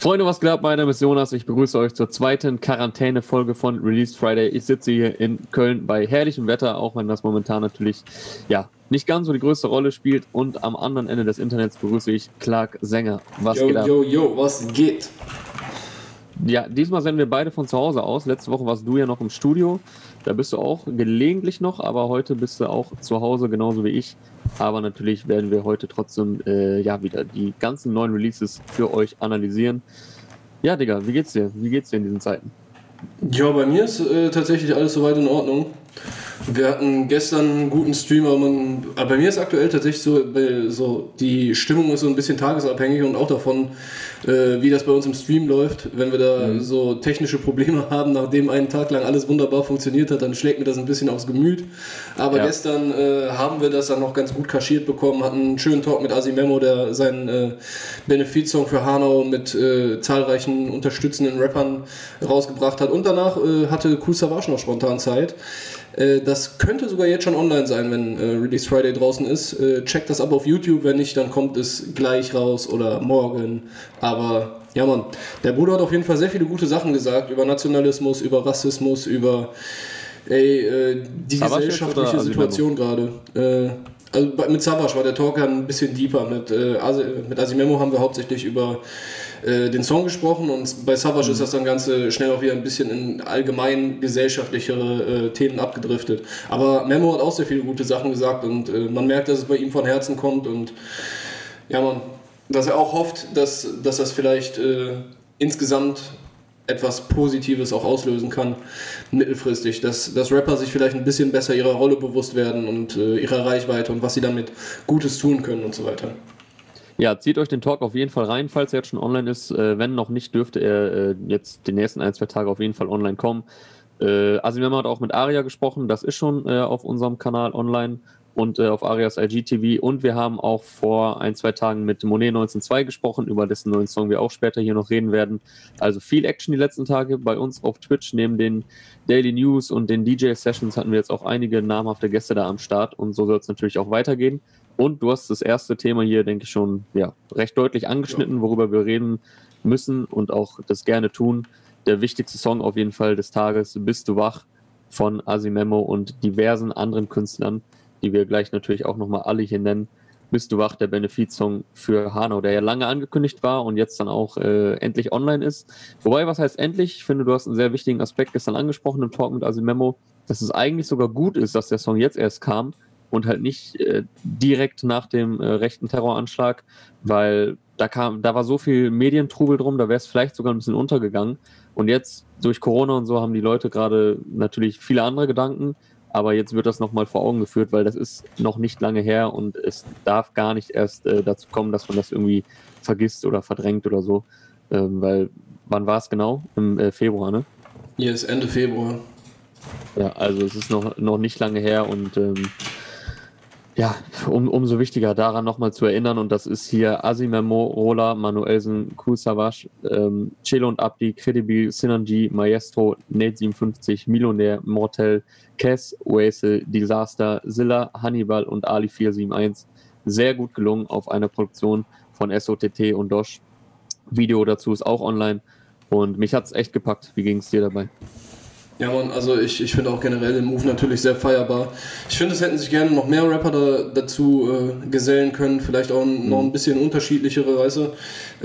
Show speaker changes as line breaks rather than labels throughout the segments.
Freunde, was glaubt? Mein Name ist Jonas. Ich begrüße euch zur zweiten Quarantäne-Folge von Release Friday. Ich sitze hier in Köln bei herrlichem Wetter, auch wenn das momentan natürlich ja nicht ganz so die größte Rolle spielt. Und am anderen Ende des Internets begrüße ich Clark Sänger.
Was yo, geht ab? Yo, yo, was geht?
Ja, diesmal senden wir beide von zu Hause aus. Letzte Woche warst du ja noch im Studio. Da bist du auch gelegentlich noch, aber heute bist du auch zu Hause, genauso wie ich. Aber natürlich werden wir heute trotzdem äh, ja wieder die ganzen neuen Releases für euch analysieren. Ja, Digga, wie geht's dir? Wie geht's dir in diesen Zeiten?
Ja, bei mir ist äh, tatsächlich alles soweit in Ordnung. Wir hatten gestern einen guten Stream, aber, man, aber bei mir ist aktuell tatsächlich so, so, die Stimmung ist so ein bisschen tagesabhängig und auch davon, äh, wie das bei uns im Stream läuft. Wenn wir da mhm. so technische Probleme haben, nachdem einen Tag lang alles wunderbar funktioniert hat, dann schlägt mir das ein bisschen aufs Gemüt. Aber ja. gestern äh, haben wir das dann noch ganz gut kaschiert bekommen, hatten einen schönen Talk mit Asimemo, der seinen äh, Benefizsong für Hanau mit äh, zahlreichen unterstützenden Rappern rausgebracht hat. Und danach äh, hatte Cool Savage noch spontan Zeit. Äh, das könnte sogar jetzt schon online sein, wenn äh, Release Friday draußen ist. Äh, checkt das ab auf YouTube, wenn nicht, dann kommt es gleich raus oder morgen. Aber ja, Mann, der Bruder hat auf jeden Fall sehr viele gute Sachen gesagt über Nationalismus, über Rassismus, über ey, äh, die Savage gesellschaftliche Situation gerade. Also mit Savage war der Talk ein bisschen deeper. Mit, äh, mit Asimemo haben wir hauptsächlich über äh, den Song gesprochen und bei Savage mhm. ist das dann Ganze schnell auch wieder ein bisschen in allgemein gesellschaftlichere äh, Themen abgedriftet. Aber Memo hat auch sehr viele gute Sachen gesagt und äh, man merkt, dass es bei ihm von Herzen kommt und ja, man, dass er auch hofft, dass, dass das vielleicht äh, insgesamt etwas Positives auch auslösen kann, mittelfristig, dass, dass Rapper sich vielleicht ein bisschen besser ihrer Rolle bewusst werden und äh, ihrer Reichweite und was sie damit Gutes tun können und so weiter.
Ja, zieht euch den Talk auf jeden Fall rein, falls er jetzt schon online ist. Äh, wenn noch nicht, dürfte er äh, jetzt die nächsten ein, zwei Tage auf jeden Fall online kommen. Äh, Asimema hat auch mit Aria gesprochen, das ist schon äh, auf unserem Kanal online und äh, auf Arias IGTV. Und wir haben auch vor ein, zwei Tagen mit Monet 192 gesprochen, über dessen neuen Song wir auch später hier noch reden werden. Also viel Action die letzten Tage bei uns auf Twitch. Neben den Daily News und den DJ-Sessions hatten wir jetzt auch einige namhafte Gäste da am Start und so soll es natürlich auch weitergehen. Und du hast das erste Thema hier, denke ich, schon ja, recht deutlich angeschnitten, worüber wir reden müssen und auch das gerne tun. Der wichtigste Song auf jeden Fall des Tages, Bist du wach, von Asimemo und diversen anderen Künstlern, die wir gleich natürlich auch nochmal alle hier nennen. Bist du wach, der Benefizsong für Hanau, der ja lange angekündigt war und jetzt dann auch äh, endlich online ist. Wobei, was heißt endlich? Ich finde, du hast einen sehr wichtigen Aspekt gestern angesprochen im Talk mit Asimemo, dass es eigentlich sogar gut ist, dass der Song jetzt erst kam, und halt nicht äh, direkt nach dem äh, rechten Terroranschlag, weil da kam, da war so viel Medientrubel drum, da wäre es vielleicht sogar ein bisschen untergegangen. Und jetzt durch Corona und so haben die Leute gerade natürlich viele andere Gedanken, aber jetzt wird das nochmal vor Augen geführt, weil das ist noch nicht lange her und es darf gar nicht erst äh, dazu kommen, dass man das irgendwie vergisst oder verdrängt oder so. Ähm, weil, wann war es genau? Im äh, Februar, ne?
Yes, Ende Februar.
Ja, also es ist noch, noch nicht lange her und ähm, ja, um, umso wichtiger daran nochmal zu erinnern, und das ist hier Asimemo, Rola, Manuelsen, Kusavash, ähm, Chelo und Abdi, Credibil, Sinanji, Maestro, Nate57, Millionär, Mortel, Kess, Oase, Disaster, Zilla, Hannibal und Ali 471. Sehr gut gelungen auf einer Produktion von SOTT und Dosh. Video dazu ist auch online und mich hat es echt gepackt. Wie ging es dir dabei?
Ja, man, also ich, ich finde auch generell den Move natürlich sehr feierbar. Ich finde, es hätten sich gerne noch mehr Rapper da, dazu äh, gesellen können, vielleicht auch mhm. noch ein bisschen unterschiedlichere, weißt du.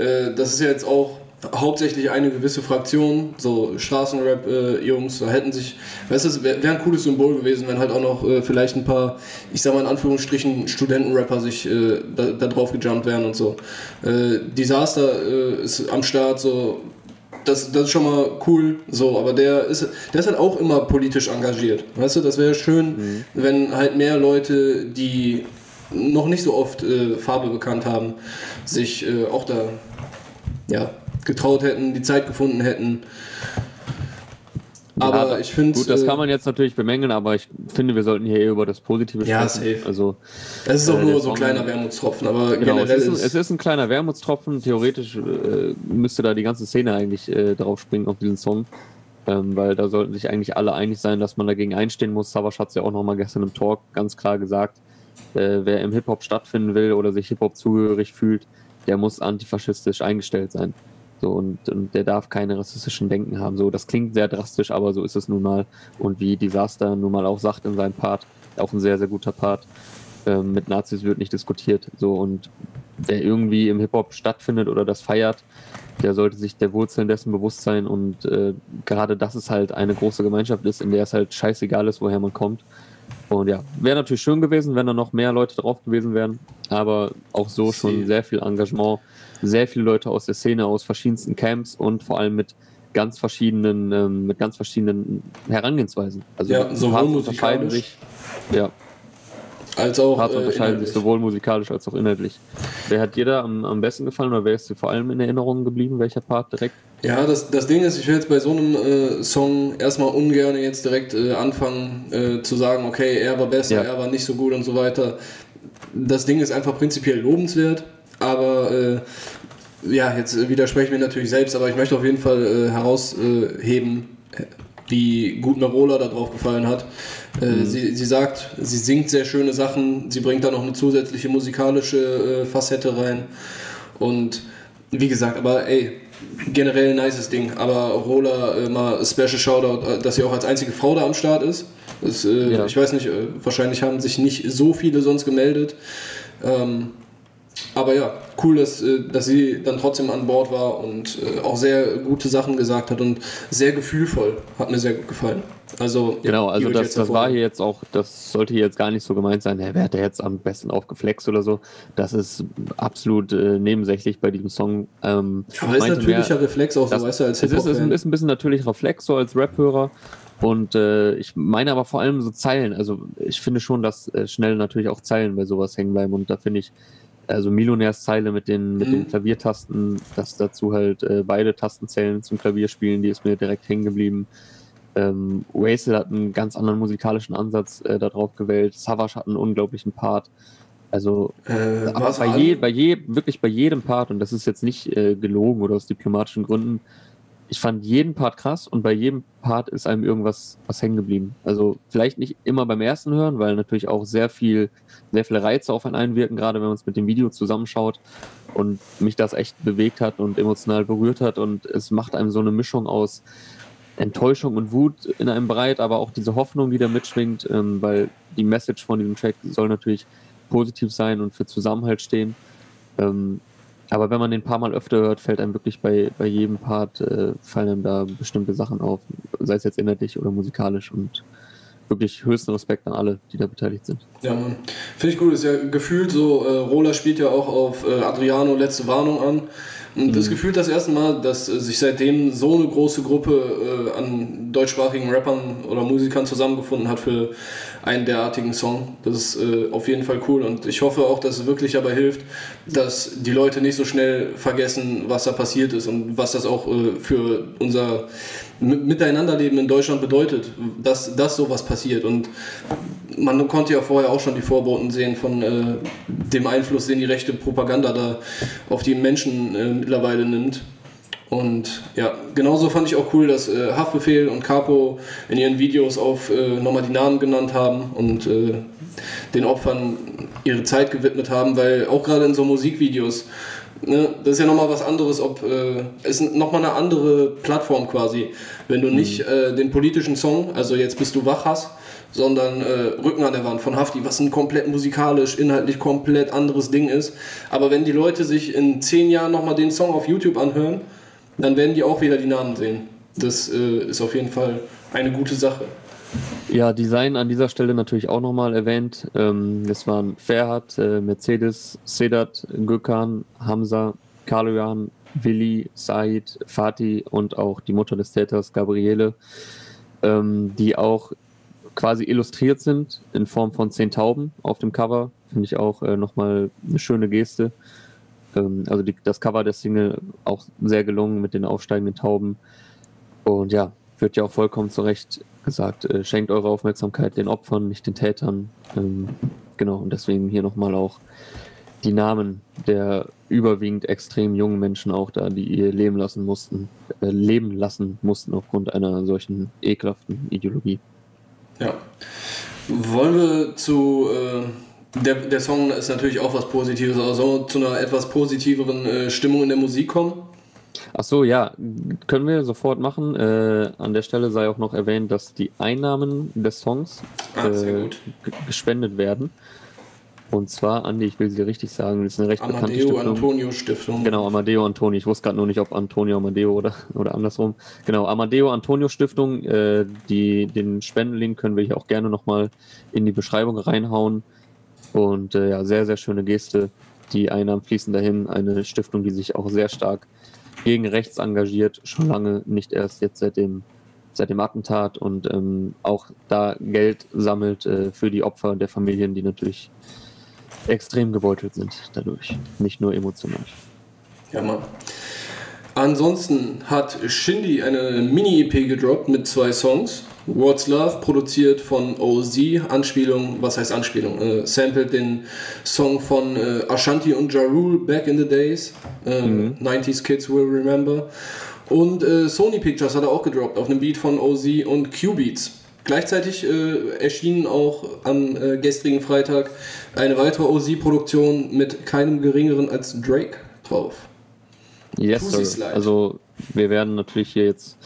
Äh, das ist ja jetzt auch hauptsächlich eine gewisse Fraktion, so Straßenrap-Jungs, äh, da hätten sich, weißt du, wäre wär ein cooles Symbol gewesen, wenn halt auch noch äh, vielleicht ein paar, ich sag mal in Anführungsstrichen, Studentenrapper sich äh, da, da, drauf gejumpt wären und so. Äh, Disaster äh, ist am Start, so das, das ist schon mal cool, so, aber der ist, der ist halt auch immer politisch engagiert. Weißt du, das wäre schön, mhm. wenn halt mehr Leute, die noch nicht so oft äh, Farbe bekannt haben, sich äh, auch da ja, getraut hätten, die Zeit gefunden hätten.
Aber ja, ich finde. Gut, das äh, kann man jetzt natürlich bemängeln, aber ich finde, wir sollten hier eher über das Positive
sprechen. Ja, safe. Also, es ist auch äh, nur so ein kleiner Wermutstropfen, aber genau, generell.
Es ist, ein, es ist ein kleiner Wermutstropfen. Theoretisch äh, müsste da die ganze Szene eigentlich äh, drauf springen auf diesen Song. Ähm, weil da sollten sich eigentlich alle einig sein, dass man dagegen einstehen muss. Savasch hat es ja auch nochmal gestern im Talk ganz klar gesagt. Äh, wer im Hip-Hop stattfinden will oder sich Hip-Hop zugehörig fühlt, der muss antifaschistisch eingestellt sein. So, und, und der darf keine rassistischen Denken haben. So, das klingt sehr drastisch, aber so ist es nun mal. Und wie Disaster nun mal auch sagt in seinem Part, auch ein sehr, sehr guter Part, äh, mit Nazis wird nicht diskutiert. So, und wer irgendwie im Hip-Hop stattfindet oder das feiert, der sollte sich der Wurzeln dessen bewusst sein und äh, gerade dass es halt eine große Gemeinschaft ist, in der es halt scheißegal ist, woher man kommt. Und ja, wäre natürlich schön gewesen, wenn da noch mehr Leute drauf gewesen wären, aber auch so schon sehr viel Engagement, sehr viele Leute aus der Szene, aus verschiedensten Camps und vor allem mit ganz verschiedenen, ähm, mit ganz verschiedenen Herangehensweisen.
Also ja, sowohl musikalisch. Sich,
ja,
als auch
äh, unterscheiden sich sowohl musikalisch als auch inhaltlich. Wer hat dir da am, am besten gefallen oder wer ist dir vor allem in Erinnerung geblieben? Welcher Part direkt?
Ja, das, das Ding ist, ich will jetzt bei so einem äh, Song erstmal ungern jetzt direkt äh, anfangen äh, zu sagen, okay, er war besser, ja. er war nicht so gut und so weiter. Das Ding ist einfach prinzipiell lobenswert, aber äh, ja, jetzt widerspreche ich mir natürlich selbst, aber ich möchte auf jeden Fall äh, herausheben, wie gut Marola da drauf gefallen hat. Äh, mhm. sie, sie sagt, sie singt sehr schöne Sachen, sie bringt da noch eine zusätzliche musikalische äh, Facette rein. Und wie gesagt, aber ey, generell ein nices Ding. Aber Rola äh, mal Special Shoutout, äh, dass sie auch als einzige Frau da am Start ist. Das, äh, ja. Ich weiß nicht, äh, wahrscheinlich haben sich nicht so viele sonst gemeldet. Ähm, aber ja, cool, dass, dass sie dann trotzdem an Bord war und auch sehr gute Sachen gesagt hat und sehr gefühlvoll. Hat mir sehr gut gefallen. Also,
genau, also das, das war hier jetzt auch, das sollte hier jetzt gar nicht so gemeint sein, wer hat der jetzt am besten aufgeflext oder so. Das ist absolut äh, nebensächlich bei diesem Song.
Ähm, Aber ist natürlicher mehr, Reflex auch so, weißt du, als
hip Es ist, ist, ein bisschen natürlicher Reflex, so als Rap-Hörer. Und äh, ich meine aber vor allem so Zeilen. Also ich finde schon, dass äh, schnell natürlich auch Zeilen bei sowas hängen bleiben. Und da finde ich, also Millionärszeile mit den, mit mhm. den Klaviertasten, dass dazu halt äh, beide Tastenzellen zum Klavierspielen, die ist mir direkt hängen geblieben. Ähm, Wasted hat einen ganz anderen musikalischen Ansatz äh, darauf gewählt. Savage hat einen unglaublichen Part. Also äh, aber bei, je, bei je, wirklich bei jedem Part, und das ist jetzt nicht äh, gelogen oder aus diplomatischen Gründen, ich fand jeden Part krass und bei jedem Part ist einem irgendwas was hängen geblieben. Also vielleicht nicht immer beim ersten Hören, weil natürlich auch sehr viel, sehr viele Reize auf einen einwirken, gerade wenn man es mit dem Video zusammenschaut und mich das echt bewegt hat und emotional berührt hat und es macht einem so eine Mischung aus Enttäuschung und Wut in einem breit, aber auch diese Hoffnung, die da mitschwingt, ähm, weil die Message von diesem Track soll natürlich positiv sein und für Zusammenhalt stehen. Ähm, aber wenn man den paar Mal öfter hört, fällt einem wirklich bei, bei jedem Part, äh, fallen einem da bestimmte Sachen auf, sei es jetzt inhaltlich oder musikalisch und wirklich höchsten Respekt an alle, die da beteiligt sind.
Ja, Mann. Finde ich gut, ist ja gefühlt so, äh, Rola spielt ja auch auf äh, Adriano letzte Warnung an. Und das mhm. gefühlt das erste Mal, dass äh, sich seitdem so eine große Gruppe äh, an deutschsprachigen Rappern oder Musikern zusammengefunden hat für einen derartigen Song. Das ist äh, auf jeden Fall cool und ich hoffe auch, dass es wirklich dabei hilft, dass die Leute nicht so schnell vergessen, was da passiert ist und was das auch äh, für unser Miteinanderleben in Deutschland bedeutet, dass, dass sowas passiert. Und man konnte ja vorher auch schon die Vorboten sehen von äh, dem Einfluss, den die rechte Propaganda da auf die Menschen äh, mittlerweile nimmt. Und ja, genauso fand ich auch cool, dass äh, Haftbefehl und Capo in ihren Videos auf äh, nochmal die Namen genannt haben und äh, den Opfern ihre Zeit gewidmet haben, weil auch gerade in so Musikvideos, ne, das ist ja nochmal was anderes, ob äh, es ist nochmal eine andere Plattform quasi. Wenn du mhm. nicht äh, den politischen Song, also jetzt bist du wach hast, sondern äh, Rücken an der Wand von Hafti, was ein komplett musikalisch, inhaltlich komplett anderes Ding ist. Aber wenn die Leute sich in zehn Jahren nochmal den Song auf YouTube anhören, dann werden die auch wieder die Namen sehen. Das äh, ist auf jeden Fall eine gute Sache.
Ja, Design an dieser Stelle natürlich auch nochmal erwähnt. Ähm, es waren Ferhat, äh, Mercedes, Sedat, Gökhan, Hamza, Kaloyan, Willi, Said, Fatih und auch die Mutter des Täters, Gabriele, ähm, die auch quasi illustriert sind in Form von zehn Tauben auf dem Cover. Finde ich auch äh, nochmal eine schöne Geste. Ähm, also die, das Cover der Single auch sehr gelungen mit den aufsteigenden Tauben. Und ja, wird ja auch vollkommen zu Recht gesagt, äh, schenkt eure Aufmerksamkeit den Opfern, nicht den Tätern. Ähm, genau, und deswegen hier nochmal auch die Namen der überwiegend extrem jungen Menschen auch da, die ihr Leben lassen mussten, äh, leben lassen mussten aufgrund einer solchen ekelhaften Ideologie.
Ja. Wollen wir zu äh der, der Song ist natürlich auch was Positives, also zu einer etwas positiveren äh, Stimmung in der Musik kommen.
Ach so, ja, können wir sofort machen. Äh, an der Stelle sei auch noch erwähnt, dass die Einnahmen des Songs
Ah,
äh, gespendet werden. Und zwar, Andi, ich will sie richtig sagen, das ist eine recht bekannte
Amadeo
Stiftung.
Antonio Stiftung.
Genau, Amadeo Antonio. Ich wusste gerade nur nicht, ob Antonio Amadeo oder, oder andersrum. Genau, Amadeo Antonio Stiftung. Äh, die, den Spendenlink können wir hier auch gerne nochmal in die Beschreibung reinhauen. Und äh, ja, sehr, sehr schöne Geste. Die Einnahmen fließen dahin. Eine Stiftung, die sich auch sehr stark gegen rechts engagiert. Schon lange, nicht erst jetzt seit dem, seit dem Attentat. Und ähm, auch da Geld sammelt äh, für die Opfer der Familien, die natürlich extrem gebeutelt sind dadurch. Nicht nur emotional.
Ja, Mann. Ansonsten hat Shindy eine Mini-EP gedroppt mit zwei Songs. What's Love, produziert von OZ, Anspielung, was heißt Anspielung? Äh, sampled den Song von äh, Ashanti und Ja Rule Back in the Days. Äh, 90s Kids will remember. Und äh, Sony Pictures hat er auch gedroppt auf einem Beat von OZ und Q-Beats. Gleichzeitig äh, erschien auch am äh, gestrigen Freitag eine weitere OZ-Produktion mit keinem geringeren als Drake drauf.
Yes, sir. Also wir werden natürlich hier jetzt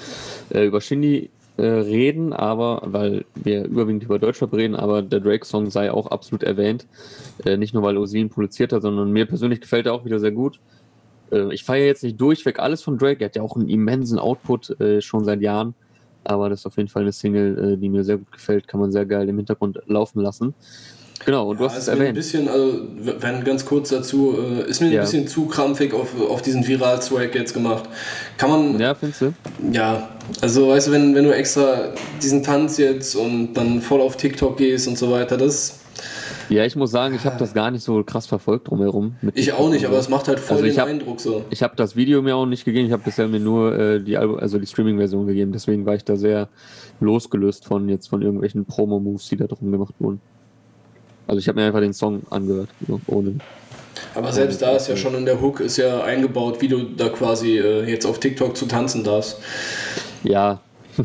äh, über Shindy äh, reden, aber weil wir überwiegend über Deutschrap reden, aber der Drake-Song sei auch absolut erwähnt. Äh, nicht nur weil ihn produziert hat, sondern mir persönlich gefällt er auch wieder sehr gut. Äh, ich feiere jetzt nicht durchweg alles von Drake, er hat ja auch einen immensen Output äh, schon seit Jahren. Aber das ist auf jeden Fall eine Single, äh, die mir sehr gut gefällt, kann man sehr geil im Hintergrund laufen lassen. Genau, und du
Ja,
hast es
ist mir ein
erwähnt.
bisschen, also wenn ganz kurz dazu, äh, ist mir ein
Ja.
bisschen zu krampfig auf, auf diesen Viral-Swag jetzt gemacht. Kann man, ja,
Ja, findest du?
also weißt du, wenn, wenn du extra diesen Tanz jetzt und dann voll auf TikTok gehst und so weiter, das,
Ja, ich muss sagen, ich habe das gar nicht so krass verfolgt drumherum. mit
ich auch nicht, aber es macht halt voll
Also
den
hab-
Eindruck so.
Ich habe das Video mir auch nicht gegeben, ich habe bisher mir nur äh, die, also die Streaming-Version gegeben, deswegen war ich da sehr losgelöst von jetzt von irgendwelchen Promo-Moves, die da drum gemacht wurden. Also ich habe mir einfach den Song angehört, so, ohne.
Aber selbst da ist ja schon in der Hook ist ja eingebaut, wie du da quasi äh, jetzt auf TikTok zu tanzen darfst.
Ja,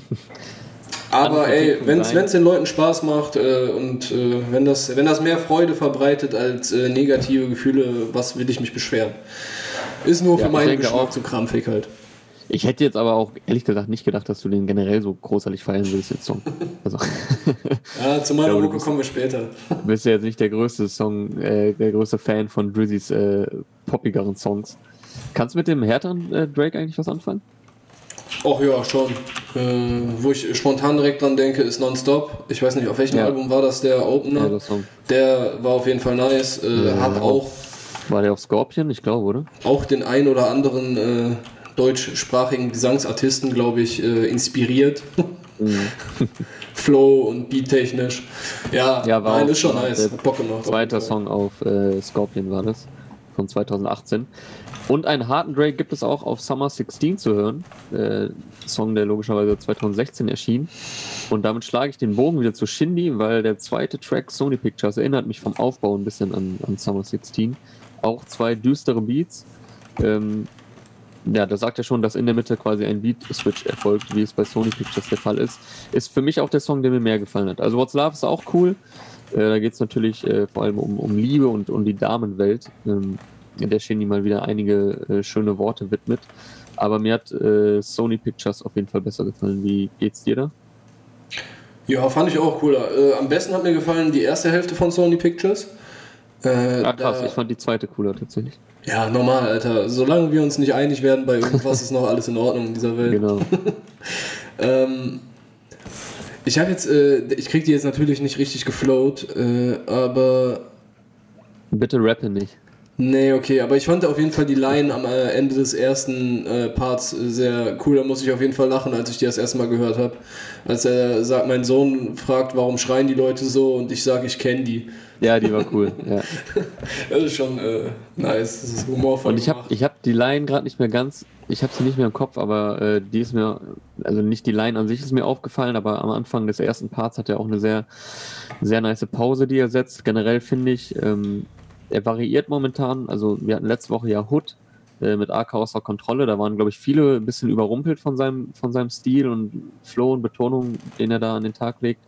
Aber ey, wenn es den Leuten Spaß macht äh, und äh, wenn, das, wenn das mehr Freude verbreitet als äh, negative Gefühle, was will ich mich beschweren? Ist nur für meinen Geschmack
auch.
zu krampfig halt.
Ich hätte jetzt aber auch ehrlich gesagt nicht gedacht, dass du den generell so großartig feiern willst, den Song. Also,
Ja, zu meiner
bist-
kommen wir später.
du bist ja jetzt nicht der größte Song, äh, der größte Fan von Drizzys äh, poppigeren Songs. Kannst du mit dem härteren äh, Drake eigentlich was anfangen?
Och ja, schon. Äh, wo ich spontan direkt dran denke, ist Nonstop. Ich weiß nicht, auf welchem
Ja.
Album war das der Opener?
Ja, der
war auf jeden Fall nice. Äh,
Ja.
Hat auch,
War der auf Scorpion? Ich glaube, oder?
auch den ein oder anderen äh, deutschsprachigen Gesangsartisten, glaube ich, äh, inspiriert.
Mhm.
Flow und beattechnisch. Ja,
Ja, war
nein, ist schon nice. Hat Bock gemacht.
Zweiter. Song auf äh, Scorpion war das. Von 2018. Und einen harten Drake gibt es auch auf Summer 16 zu hören. Äh, Song, der logischerweise 2016 erschien. Und damit schlage ich den Bogen wieder zu Shindy, weil der zweite Track Sony Pictures erinnert mich vom Aufbau ein bisschen an, an Summer 16. Auch zwei düstere Beats. Ähm, ja, da sagt er schon, dass in der Mitte quasi ein Beat-Switch erfolgt, wie es bei Sony Pictures der Fall ist. Ist für mich auch der Song, der mir mehr gefallen hat. Also What's Love ist auch cool. Äh, da geht es natürlich äh, vor allem um, um Liebe und um die Damenwelt, ähm, in der Shindy mal wieder einige äh, schöne Worte widmet. Aber mir hat äh, Sony Pictures auf jeden Fall besser gefallen. Wie geht's dir da?
Ja, fand ich auch cooler. Äh, am besten hat mir gefallen die erste Hälfte von Sony Pictures. Äh,
Ah, krass, ich fand die zweite cooler tatsächlich.
Ja, normal, Alter. Solange wir uns nicht einig werden bei irgendwas, ist noch alles in Ordnung in dieser Welt.
Genau.
Ähm, ich habe jetzt, äh, ich krieg die jetzt natürlich nicht richtig geflowt, äh, aber
Bitte rappe nicht.
nee, okay, aber ich fand auf jeden Fall die Line am äh, Ende des ersten äh, Parts äh, sehr cool. Da muss ich auf jeden Fall lachen, als ich die das erste Mal gehört habe. Als er sagt, mein Sohn fragt, warum schreien die Leute so und ich sage, ich kenne die.
Ja, die war cool. ja.
Das ist schon äh, nice, das ist humorvoll
Und ich habe ich hab die Line gerade nicht mehr ganz, ich habe sie nicht mehr im Kopf, aber äh, die ist mir, also nicht die Line an sich ist mir aufgefallen, aber am Anfang des ersten Parts hat er auch eine sehr, sehr nice Pause, die er setzt. Generell finde ich, ähm, er variiert momentan, also wir hatten letzte Woche ja Hood äh, mit AK außer Kontrolle, da waren glaube ich viele ein bisschen überrumpelt von seinem, von seinem Stil und Flow und Betonung, den er da an den Tag legt.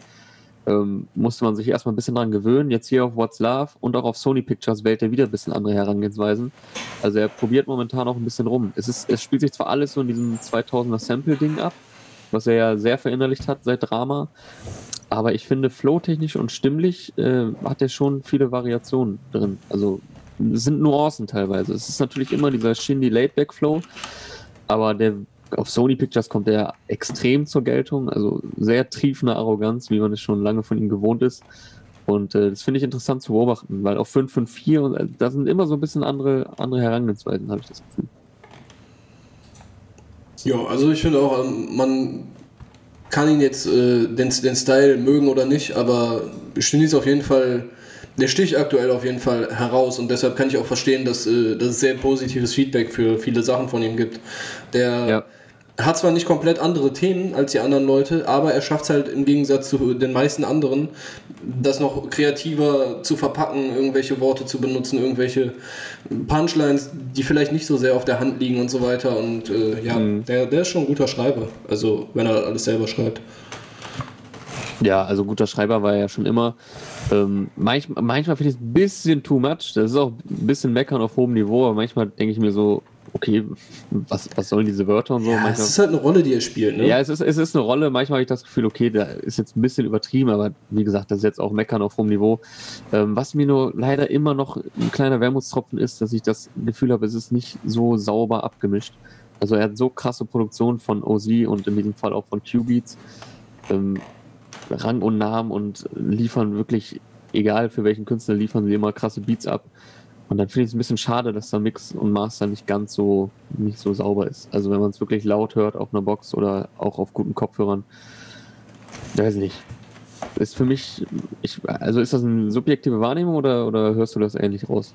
Ähm, musste man sich erstmal ein bisschen dran gewöhnen. Jetzt hier auf What's Love und auch auf Sony Pictures wählt er wieder ein bisschen andere Herangehensweisen. Also er probiert momentan auch ein bisschen rum. Es, ist, es spielt sich zwar alles so in diesem 2000er Sample-Ding ab, was er ja sehr verinnerlicht hat seit Drama, aber ich finde, flowtechnisch und stimmlich äh, hat er schon viele Variationen drin. Also es sind Nuancen teilweise. Es ist natürlich immer dieser Shindy Laidback Flow, aber der auf Sony Pictures kommt er extrem zur Geltung, also sehr triefende Arroganz, wie man es schon lange von ihm gewohnt ist. Und äh, das finde ich interessant zu beobachten, weil auf 554 und äh, da sind immer so ein bisschen andere, andere Herangehensweisen, habe ich das Gefühl.
Ja, also ich finde auch, ähm, man kann ihn jetzt äh, den, den Style mögen oder nicht, aber Shindy ist auf jeden Fall der sticht aktuell auf jeden Fall heraus und deshalb kann ich auch verstehen, dass, äh, dass es sehr positives Feedback für viele Sachen von ihm gibt. Der ja. Hat zwar nicht komplett andere Themen als die anderen Leute, aber er schafft es halt im Gegensatz zu den meisten anderen, das noch kreativer zu verpacken, irgendwelche Worte zu benutzen, irgendwelche Punchlines, die vielleicht nicht so sehr auf der Hand liegen und so weiter. Und äh, ja, mhm. der, der ist schon ein guter Schreiber, also wenn er alles selber schreibt.
Ja, also guter Schreiber war er ja schon immer. Ähm, manch, manchmal finde ich es ein bisschen too much. Das ist auch ein bisschen meckern auf hohem Niveau, aber manchmal denke ich mir so, okay, was, was sollen diese Wörter und so?
Ja,
manchmal,
es ist halt eine Rolle, die er spielt, ne?
Ja, es ist, es ist eine Rolle. Manchmal habe ich das Gefühl, okay, da ist jetzt ein bisschen übertrieben, aber wie gesagt, das ist jetzt auch meckern auf hohem Niveau. Ähm, was mir nur leider immer noch ein kleiner Wermutstropfen ist, dass ich das Gefühl habe, es ist nicht so sauber abgemischt. Also er hat so krasse Produktion von OZ und in diesem Fall auch von Q-Beats. Ähm, Rang und Namen und liefern wirklich, egal für welchen Künstler, liefern sie immer krasse Beats ab. Und dann finde ich es ein bisschen schade, dass der Mix und Master nicht ganz so, nicht so sauber ist. Also wenn man es wirklich laut hört auf einer Box oder auch auf guten Kopfhörern, weiß nicht. Ist für mich, ich, also ist das eine subjektive Wahrnehmung oder, oder hörst du das ähnlich raus?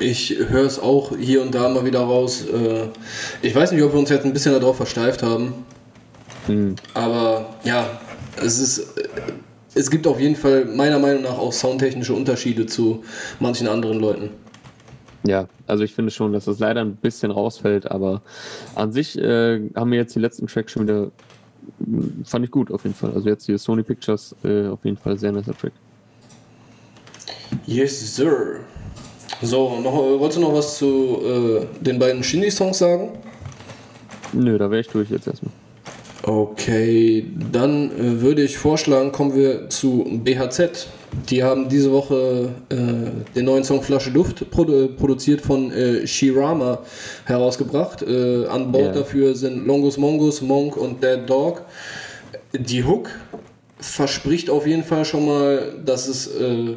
Ich höre es auch hier und da mal wieder raus. Äh, ich weiß nicht, ob wir uns jetzt ein bisschen darauf versteift haben. Hm. Aber ja, es ist es gibt auf jeden Fall meiner Meinung nach auch soundtechnische Unterschiede zu manchen anderen Leuten.
Ja, also ich finde schon, dass das leider ein bisschen rausfällt, aber an sich äh, haben wir jetzt die letzten Tracks schon wieder, fand ich gut auf jeden Fall. Also jetzt hier Sony Pictures äh, auf jeden Fall sehr nicer Track.
Yes, sir. So, noch, wolltest du noch was zu äh, den beiden Shindy-Songs sagen?
Nö, da wäre ich durch jetzt erstmal.
Okay, dann äh, würde ich vorschlagen, kommen wir zu BHZ. Die haben diese Woche äh, den neuen Song Flasche Luft produ produziert von äh, Shirama herausgebracht. Äh, an Bord yeah. dafür sind Longus Mongus, Monk und Dead Dog. Die Hook verspricht auf jeden Fall schon mal, dass es äh,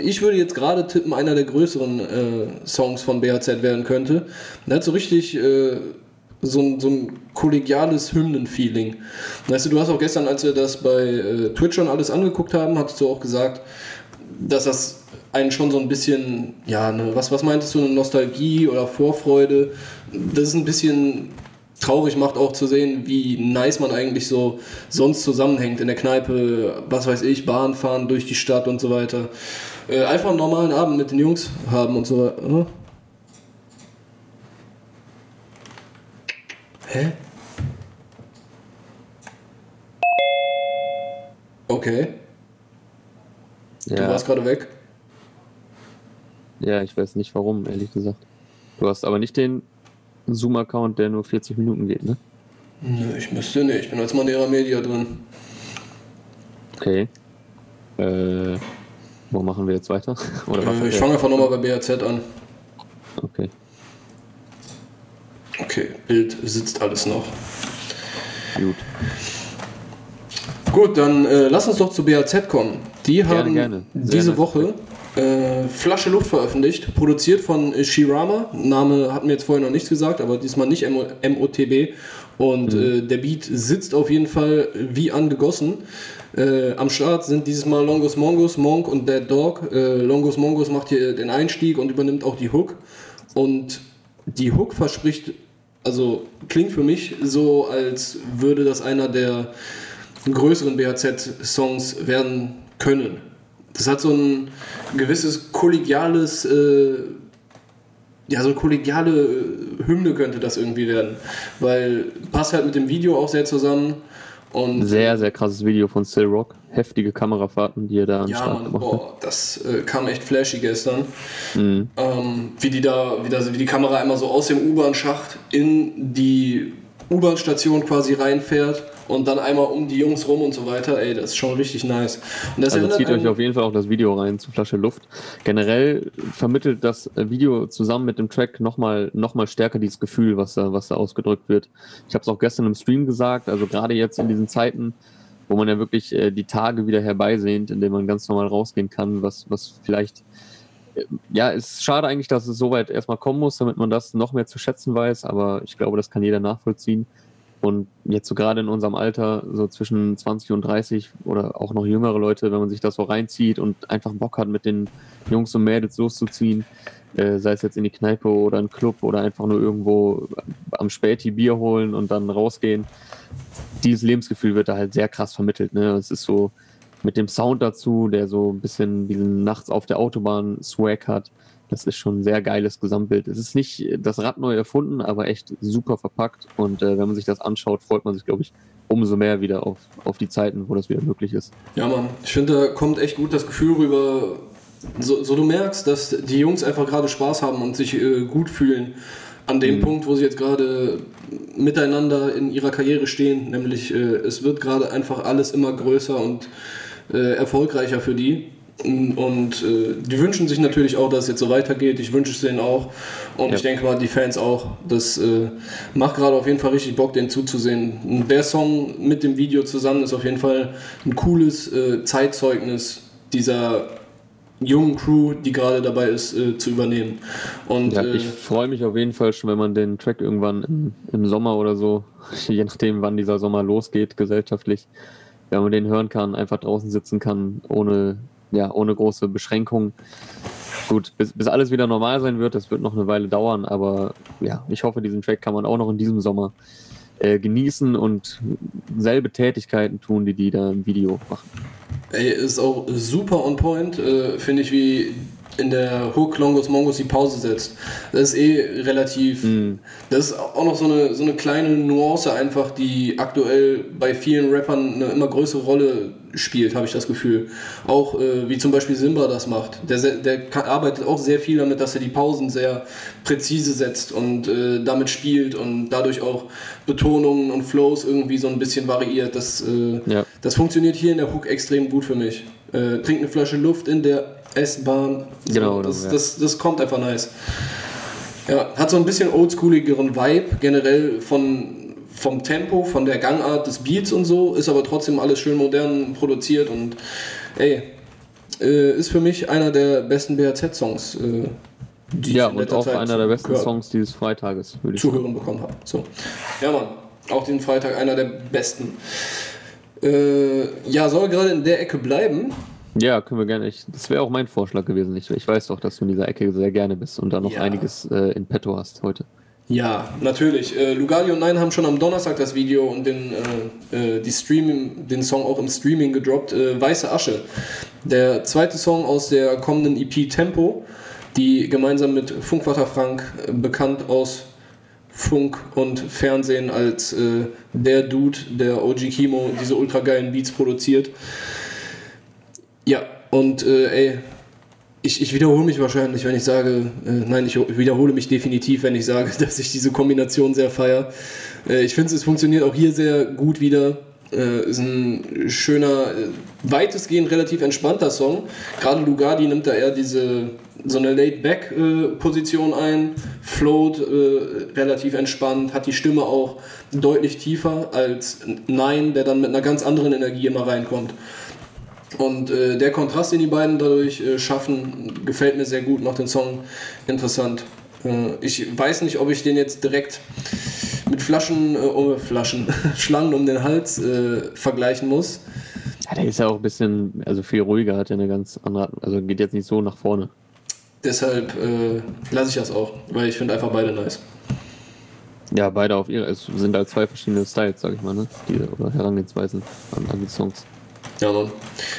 ich würde jetzt gerade tippen, einer der größeren äh, Songs von BHZ werden könnte. Der hat so richtig äh, so ein, so ein kollegiales Hymnen-Feeling. Weißt du, du hast auch gestern, als wir das bei äh, Twitch schon alles angeguckt haben, hast du auch gesagt, dass das einen schon so ein bisschen, ja, ne, was, was meintest du, eine Nostalgie oder Vorfreude, das ist ein bisschen traurig macht auch zu sehen, wie nice man eigentlich so sonst zusammenhängt in der Kneipe, was weiß ich, Bahn fahren durch die Stadt und so weiter. Äh, einfach einen normalen Abend mit den Jungs haben und so weiter. Hä? Okay. Ja. Du warst gerade weg.
Ja, ich weiß nicht warum, ehrlich gesagt. Du hast aber nicht den Zoom-Account, der nur 40 Minuten geht, ne?
Nö, ich müsste nicht. Ich bin als Manera Media drin.
Okay. Äh, wo machen wir jetzt weiter?
Oder äh, ich fange einfach nochmal bei BAZ an.
Okay.
Okay, Bild sitzt alles noch.
Gut.
Gut, dann äh, lass uns doch zu BAZ kommen. Die gerne, haben gerne. diese nett. Woche äh, Flasche Luft veröffentlicht, produziert von äh, Shirama. Name hat mir jetzt vorher noch nichts gesagt, aber diesmal nicht MOTB. Und mhm. äh, der Beat sitzt auf jeden Fall wie angegossen. Äh, am Start sind dieses Mal Longus Mongus, Monk und Dead Dog. Äh, Longus Mongus macht hier den Einstieg und übernimmt auch die Hook. Und die Hook verspricht also klingt für mich so, als würde das einer der größeren BHZ-Songs werden können. Das hat so ein gewisses kollegiales, äh, ja, so eine kollegiale Hymne könnte das irgendwie werden, weil passt halt mit dem Video auch sehr zusammen
Und sehr, sehr krasses Video von Still Rock. Heftige Kamerafahrten, die er da
an ja, Start Mann, gemacht boah, hat. Das äh, kam echt flashy gestern. Mhm. Ähm, wie die da, wie, das, wie die Kamera einmal so aus dem U-Bahn-Schacht in die U-Bahn-Station quasi reinfährt und dann einmal um die Jungs rum und so weiter. Ey, das ist schon richtig nice.
also zieht euch auf jeden Fall auch das Video rein zu Flasche Luft. Generell vermittelt das Video zusammen mit dem Track nochmal noch mal stärker dieses Gefühl, was da, was da ausgedrückt wird. Ich habe es auch gestern im Stream gesagt, also gerade jetzt in diesen Zeiten, wo man ja wirklich äh, die Tage wieder herbeisehnt, in denen man ganz normal rausgehen kann, was, was vielleicht äh, ja, ist schade eigentlich, dass es so weit erstmal kommen muss, damit man das noch mehr zu schätzen weiß, aber ich glaube, das kann jeder nachvollziehen. Und jetzt so gerade in unserem Alter, so zwischen 20 und 30 oder auch noch jüngere Leute, wenn man sich das so reinzieht und einfach Bock hat, mit den Jungs und Mädels loszuziehen, äh, sei es jetzt in die Kneipe oder in Club oder einfach nur irgendwo am Späti Bier holen und dann rausgehen. Dieses Lebensgefühl wird da halt sehr krass vermittelt. Ne? Es ist so mit dem Sound dazu, der so ein bisschen diesen nachts auf der Autobahn Swag hat das ist schon ein sehr geiles Gesamtbild. Es ist nicht das Rad neu erfunden, aber echt super verpackt. Und äh, wenn man sich das anschaut, freut man sich, glaube ich, umso mehr wieder auf, auf die Zeiten, wo das wieder möglich ist.
Ja, Mann, ich finde, da kommt echt gut das Gefühl rüber. So, so du merkst, dass die Jungs einfach gerade Spaß haben und sich äh, gut fühlen an dem mhm. Punkt, wo sie jetzt gerade miteinander in ihrer Karriere stehen. Nämlich, äh, es wird gerade einfach alles immer größer und äh, erfolgreicher für die. Und äh, die wünschen sich natürlich auch, dass es jetzt so weitergeht. Ich wünsche es denen auch. Und ja. ich denke mal, die Fans auch. Das äh, macht gerade auf jeden Fall richtig Bock, den zuzusehen. Und der Song mit dem Video zusammen ist auf jeden Fall ein cooles äh, Zeitzeugnis dieser jungen Crew, die gerade dabei ist, äh, zu übernehmen. Und,
ja, ich äh, freue mich auf jeden Fall schon, wenn man den Track irgendwann im, im Sommer oder so, je nachdem, wann dieser Sommer losgeht, gesellschaftlich, wenn man den hören kann, einfach draußen sitzen kann, ohne ja, ohne große Beschränkungen. Gut, bis, bis alles wieder normal sein wird, das wird noch eine Weile dauern, aber ja, ich hoffe, diesen Track kann man auch noch in diesem Sommer äh, genießen und selbe Tätigkeiten tun, die die da im Video machen.
Ey, ist auch super on point, äh, finde ich, wie in der Hook Longos Mongos die Pause setzt. Das ist eh relativ. Mm. Das ist auch noch so eine, so eine kleine Nuance einfach, die aktuell bei vielen Rappern eine immer größere Rolle spielt, habe ich das Gefühl. Auch äh, wie zum Beispiel Simba das macht. Der, der kann, arbeitet auch sehr viel damit, dass er die Pausen sehr präzise setzt und äh, damit spielt und dadurch auch Betonungen und Flows irgendwie so ein bisschen variiert. Das, äh, ja. das funktioniert hier in der Hook extrem gut für mich. Äh, trinkt eine Flasche Luft in der S-Bahn. Genau. Das, ja. das, das kommt einfach nice. Ja, hat so ein bisschen oldschooligeren Vibe generell von, vom Tempo, von der Gangart des Beats und so, ist aber trotzdem alles schön modern produziert und ey, äh, ist für mich einer der besten BHZ-Songs. Äh,
die ja, und auch Zeit einer der besten gehört. Songs dieses Freitages,
würde ich Zuhören sagen. bekommen habe. So. Ja, Mann, auch den Freitag einer der besten. Äh, ja, soll gerade in der Ecke bleiben.
Ja, können wir gerne. Ich, das wäre auch mein Vorschlag gewesen. Ich, ich, weiß doch, dass du in dieser Ecke sehr gerne bist und da noch ja. einiges äh, in petto hast heute.
Ja, natürlich. Äh, Lugali und Nein haben schon am Donnerstag das Video und den, äh, äh die Streaming, den Song auch im Streaming gedroppt. Äh, Weiße Asche. Der zweite Song aus der kommenden EP Tempo, die gemeinsam mit Funkwatter Frank, äh, bekannt aus Funk und Fernsehen als äh, der Dude, der OG Kimo diese ultra geilen Beats produziert. Ja, und äh, ey, ich, ich wiederhole mich wahrscheinlich, wenn ich sage, äh, nein, ich wiederhole mich definitiv, wenn ich sage, dass ich diese Kombination sehr feiere. Äh, ich finde, es funktioniert auch hier sehr gut wieder. Äh, ist ein schöner, äh, weitestgehend relativ entspannter Song. Gerade Lugardi nimmt da eher diese so eine Laid-Back-Position ein, float äh, relativ entspannt, hat die Stimme auch deutlich tiefer als Nein, der dann mit einer ganz anderen Energie immer reinkommt. Und äh, der Kontrast, den die beiden dadurch äh, schaffen, gefällt mir sehr gut, macht den Song interessant. Äh, ich weiß nicht, ob ich den jetzt direkt mit Flaschen, oh, Flaschen, Schlangen um den Hals äh, vergleichen muss.
Ja, der ist ja auch ein bisschen, also viel ruhiger, hat ja eine ganz andere, also geht jetzt nicht so nach vorne.
Deshalb äh, lasse ich das auch, weil ich finde einfach beide nice.
Ja, beide auf ihre, es sind halt zwei verschiedene Styles, sag ich mal, ne? Die, oder Herangehensweisen an, an die Songs.
Ja, Mann.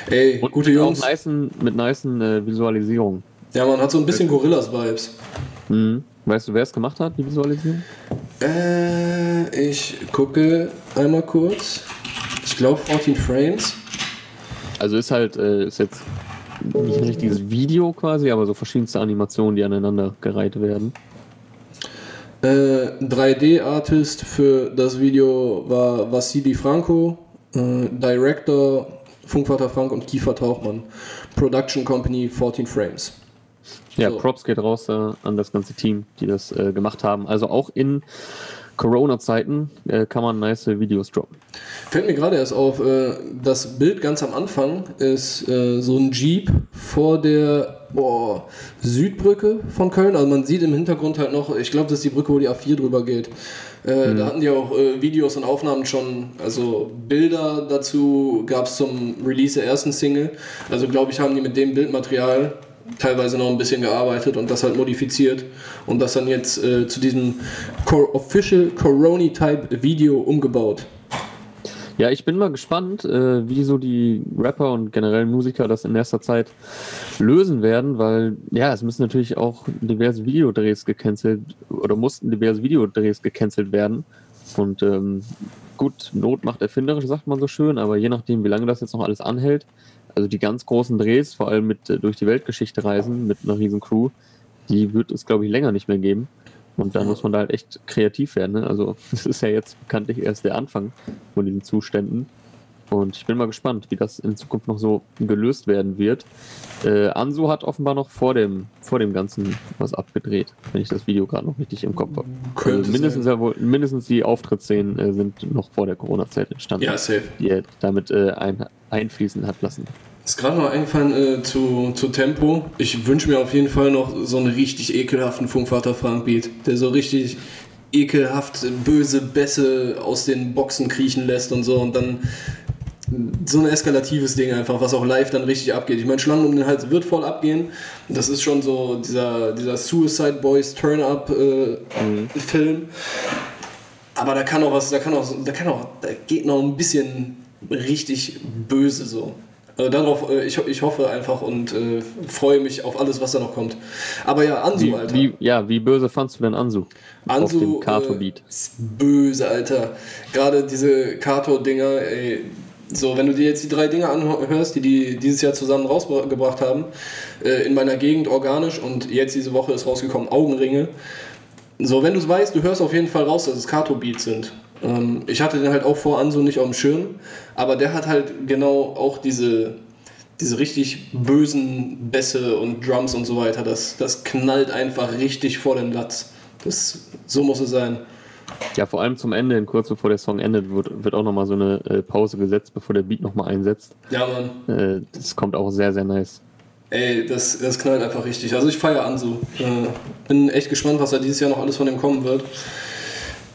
Ey,
Und gute Jungs. Auch mit nicen äh, Visualisierungen.
Ja, man hat so ein bisschen Gorillas-Vibes.
Mhm. Weißt du, wer es gemacht hat, die Visualisierung?
Äh, ich gucke einmal kurz. Ich Ich glaube 14 Frames.
Also ist halt, äh, ist jetzt nicht ein richtiges Video quasi, aber so verschiedenste Animationen, die aneinander gereiht werden.
Äh, 3D-Artist für das Video war Vassili Franco, äh, Director Funkvater Frank und Kiefer Tauchmann. Production Company 14 Frames.
Ja, so. Props geht raus äh, an das ganze Team, die das äh, gemacht haben. Also auch in Corona-Zeiten äh, kann man nice Videos droppen.
Fällt mir gerade erst auf, äh, das Bild ganz am Anfang ist äh, so ein Jeep vor der boah, Südbrücke von Köln. Also man sieht im Hintergrund halt noch, ich glaube, das ist die Brücke, wo die A4 drüber geht. Äh, mhm. Da hatten die auch äh, Videos und Aufnahmen schon, also Bilder dazu gab es zum Release der ersten Single. Also glaube ich, haben die mit dem Bildmaterial teilweise noch ein bisschen gearbeitet und das halt modifiziert und das dann jetzt äh, zu diesem Co Official Corona-Type Video umgebaut.
Ja, ich bin mal gespannt, äh, wie so die Rapper und generell Musiker das in nächster Zeit lösen werden, weil ja, es müssen natürlich auch diverse Videodrehs gecancelt oder mussten diverse Videodrehs gecancelt werden. Und ähm, gut, Not macht erfinderisch, sagt man so schön, aber je nachdem, wie lange das jetzt noch alles anhält, also die ganz großen Drehs, vor allem mit äh, durch die Weltgeschichte reisen mit einer riesen Crew, die wird es, glaube ich, länger nicht mehr geben. Und da muss man da halt echt kreativ werden. Ne? Also das ist ja jetzt bekanntlich erst der Anfang von diesen Zuständen. Und ich bin mal gespannt, wie das in Zukunft noch so gelöst werden wird. Äh, Ansu hat offenbar noch vor dem, vor dem Ganzen was abgedreht, wenn ich das Video gerade noch richtig im Kopf habe. Also mindestens, ja wohl, mindestens die Auftrittsszenen äh, sind noch vor der Corona-Zeit entstanden,
ja, safe.
die er damit äh, ein, einfließen hat lassen.
Ist gerade noch eingefallen äh, zu, zu Tempo. Ich wünsche mir auf jeden Fall noch so einen richtig ekelhaften Funkvater Frank Beat, der so richtig ekelhaft böse Bässe aus den Boxen kriechen lässt und so und dann so ein eskalatives Ding einfach, was auch live dann richtig abgeht. Ich meine, Schlangen um den Hals wird voll abgehen. Das ist schon so dieser, dieser Suicide Boys Turn-Up-Film. Äh, mhm. Aber da kann auch was, da kann auch, da kann auch, da geht noch ein bisschen richtig böse so. Also darauf, äh, ich, ich hoffe einfach und äh, freue mich auf alles, was da noch kommt. Aber ja, Ansu,
wie,
Alter.
Wie, ja, wie böse fandst du denn Ansu?
Ansu äh, ist böse, Alter. Gerade diese Kato-Dinger, ey. So, wenn du dir jetzt die drei Dinge anhörst, die die dieses Jahr zusammen rausgebracht haben, äh, in meiner Gegend organisch und jetzt diese Woche ist rausgekommen Augenringe. So, wenn du es weißt, du hörst auf jeden Fall raus, dass es Kato-Beats sind. Ähm, ich hatte den halt auch vor Anso nicht auf dem Schirm, aber der hat halt genau auch diese, diese richtig bösen Bässe und Drums und so weiter. Das, das knallt einfach richtig vor den Latz. Das, so muss es sein.
Ja, vor allem zum Ende, kurz bevor der Song endet, wird, wird auch nochmal so eine äh, Pause gesetzt, bevor der Beat nochmal einsetzt.
Ja, Mann.
Äh, das kommt auch sehr, sehr nice.
Ey, das, das knallt einfach richtig. Also ich feiere Ansu. Äh, bin echt gespannt, was da dieses Jahr noch alles von dem kommen wird.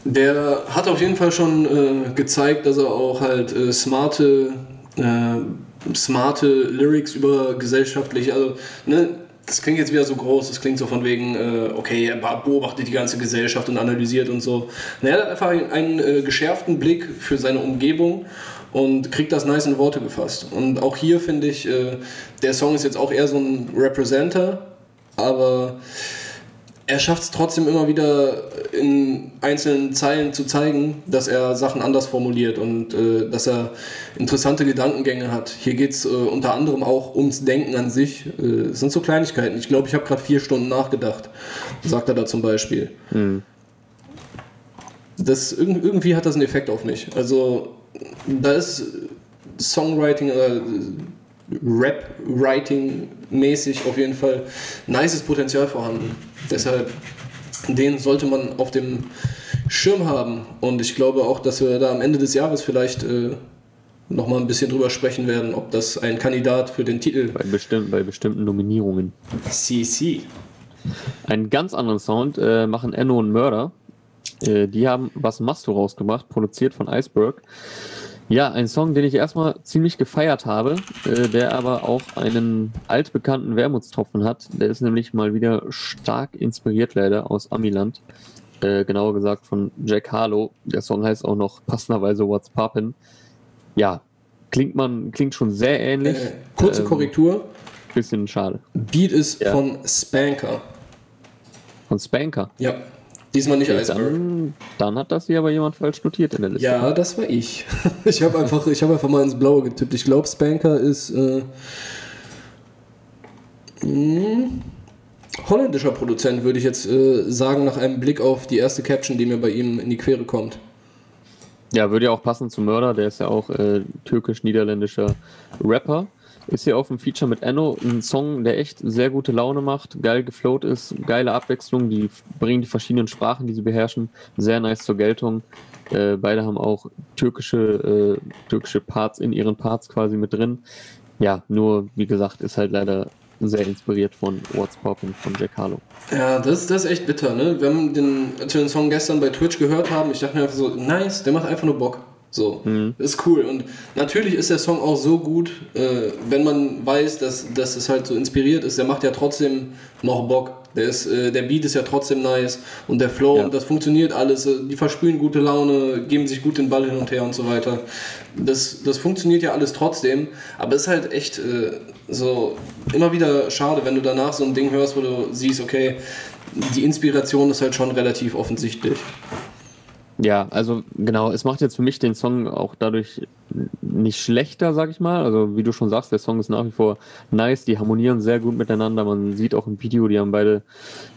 Der hat auf jeden Fall schon äh, gezeigt, dass er auch halt äh, smarte, äh, smarte Lyrics über gesellschaftliche, also ne, das klingt jetzt wieder so groß, das klingt so von wegen, äh, okay, er beobachtet die ganze Gesellschaft und analysiert und so. Na, er hat einfach einen, einen äh, geschärften Blick für seine Umgebung und kriegt das nice in Worte gefasst. Und auch hier finde ich, äh, der Song ist jetzt auch eher so ein Representer, aber er schafft es trotzdem immer wieder in einzelnen Zeilen zu zeigen, dass er Sachen anders formuliert und äh, dass er interessante Gedankengänge hat. Hier geht es äh, unter anderem auch ums Denken an sich. Äh, es sind so Kleinigkeiten. Ich glaube, ich habe gerade vier Stunden nachgedacht, sagt er da zum Beispiel. Mhm. Das, irgendwie hat das einen Effekt auf mich. Also da ist Songwriting oder Rap-Writing-mäßig auf jeden Fall nices Potenzial vorhanden. Deshalb, den sollte man auf dem Schirm haben. Und ich glaube auch, dass wir da am Ende des Jahres vielleicht äh, nochmal ein bisschen drüber sprechen werden, ob das ein Kandidat für den Titel.
Bei, bestimm bei bestimmten Nominierungen.
CC.
Einen ganz anderen Sound äh, machen Enno und Murder. Äh, die haben Was machst du rausgebracht, produziert von Iceberg. Ja, ein Song, den ich erstmal ziemlich gefeiert habe, äh, der aber auch einen altbekannten Wermutstropfen hat. Der ist nämlich mal wieder stark inspiriert leider aus Amiland. Äh, genauer gesagt von Jack Harlow. Der Song heißt auch noch passenderweise What's Poppin'. Ja, klingt man, klingt schon sehr ähnlich. Äh,
kurze ähm, Korrektur.
Bisschen schade.
Beat ist ja. von Spanker.
Von Spanker?
Ja. Diesmal nicht
Okay,
Iceberg.
dann, dann hat das hier aber jemand falsch notiert in der Liste.
Ja, das war ich. Ich habe einfach, ich hab einfach mal ins Blaue getippt. Ich glaube, Spanker ist äh, mh, holländischer Produzent, würde ich jetzt äh, sagen, nach einem Blick auf die erste Caption, die mir bei ihm in die Quere kommt.
Ja, würde ja auch passen zu Mörder, der ist ja auch äh, türkisch-niederländischer Rapper. Ist hier auf dem Feature mit Enno ein Song, der echt sehr gute Laune macht, geil geflowt ist, geile Abwechslung, die bringen die verschiedenen Sprachen, die sie beherrschen, sehr nice zur Geltung. Äh, beide haben auch türkische, äh, türkische Parts in ihren Parts quasi mit drin. Ja, nur wie gesagt, ist halt leider sehr inspiriert von What's Poppin' von Jack Harlow.
Ja, das, das ist echt bitter, ne? Wir haben den, als wir den Song gestern bei Twitch gehört haben, ich dachte mir einfach so, nice, der macht einfach nur Bock. So, das ist cool. Und natürlich ist der Song auch so gut, äh, wenn man weiß, dass, dass es halt so inspiriert ist, der macht ja trotzdem noch Bock. Der, ist, äh, der Beat ist ja trotzdem nice und der Flow,
Ja.
das funktioniert alles. äh, Die versprühen gute Laune, geben sich gut den Ball hin und her und so weiter. Das, das funktioniert ja alles trotzdem, aber es ist halt echt äh, so immer wieder schade, wenn du danach so ein Ding hörst, wo du siehst, okay, die Inspiration ist halt schon relativ offensichtlich.
Ja, also genau, es macht jetzt für mich den Song auch dadurch nicht schlechter, sag ich mal. Also wie du schon sagst, der Song ist nach wie vor nice, die harmonieren sehr gut miteinander. Man sieht auch im Video, die haben beide,